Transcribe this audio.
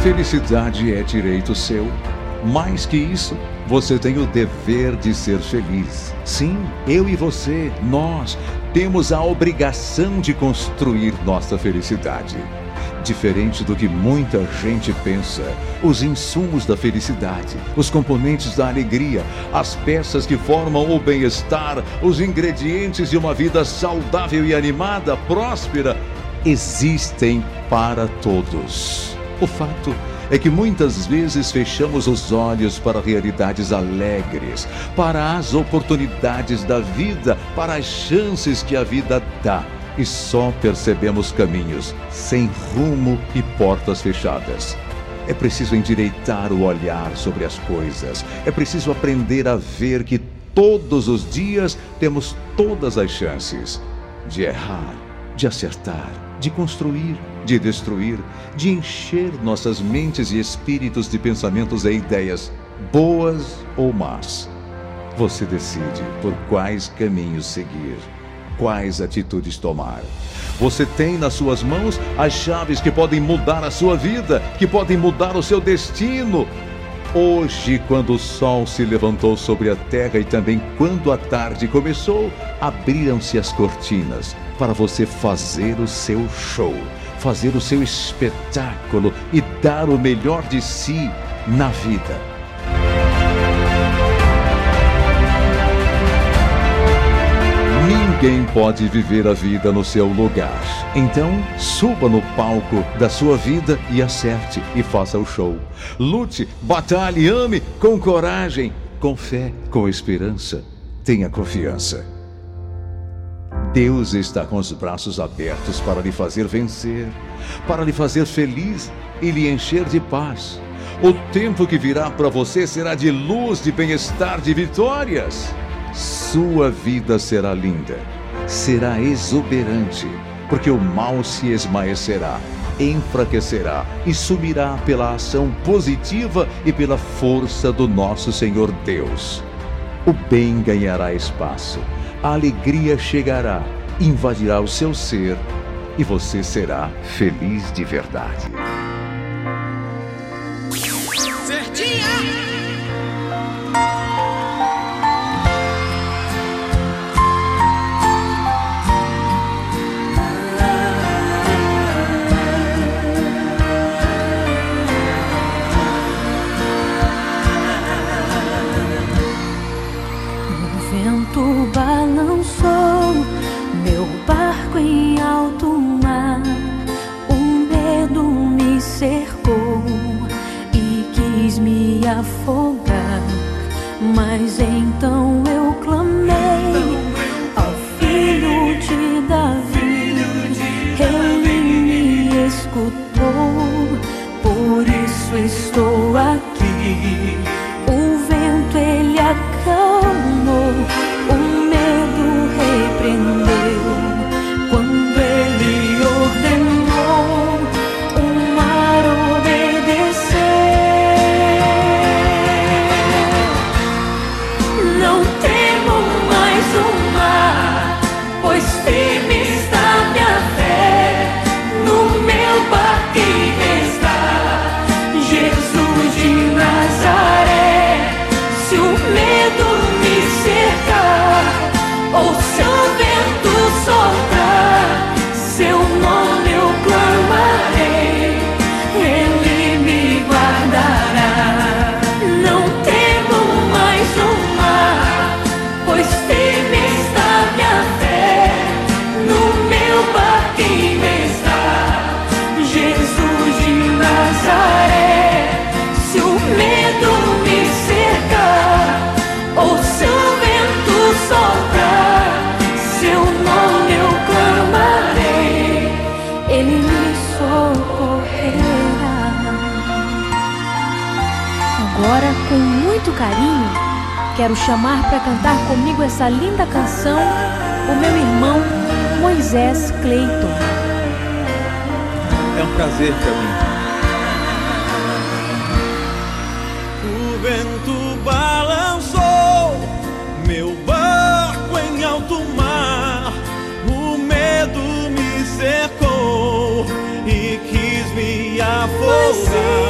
felicidade é direito seu. Mais que isso, você tem o dever de ser feliz. Sim, eu e você, nós, temos a obrigação de construir nossa felicidade. Diferente do que muita gente pensa, os insumos da felicidade, os componentes da alegria, as peças que formam o bem-estar, os ingredientes de uma vida saudável e animada, próspera, existem para todos. O fato é que muitas vezes fechamos os olhos para realidades alegres, para as oportunidades da vida, para as chances que a vida dá e só percebemos caminhos sem rumo e portas fechadas. É preciso endireitar o olhar sobre as coisas. É preciso aprender a ver que todos os dias temos todas as chances de errar, de acertar, de construir, de destruir, de encher nossas mentes e espíritos de pensamentos e ideias, boas ou más. Você decide por quais caminhos seguir, quais atitudes tomar. Você tem nas suas mãos as chaves que podem mudar a sua vida, que podem mudar o seu destino. Hoje, quando o sol se levantou sobre a terra e também quando a tarde começou, abriram-se as cortinas para você fazer o seu show fazer o seu espetáculo e dar o melhor de si na vida. Ninguém pode viver a vida no seu lugar. Então, suba no palco da sua vida e acerte e faça o show. Lute, batalhe, ame com coragem, com fé, com esperança. Tenha confiança. Deus está com os braços abertos para lhe fazer vencer, para lhe fazer feliz e lhe encher de paz. O tempo que virá para você será de luz, de bem-estar, de vitórias. Sua vida será linda, será exuberante, porque o mal se esmaecerá, enfraquecerá e sumirá pela ação positiva e pela força do nosso Senhor Deus. O bem ganhará espaço a alegria chegará, invadirá o seu ser e você será feliz de verdade. Certinha! Carinho, quero chamar para cantar comigo essa linda canção o meu irmão Moisés Cleiton. É um prazer para mim. O vento balançou meu barco em alto mar, o medo me cercou e quis me afogar.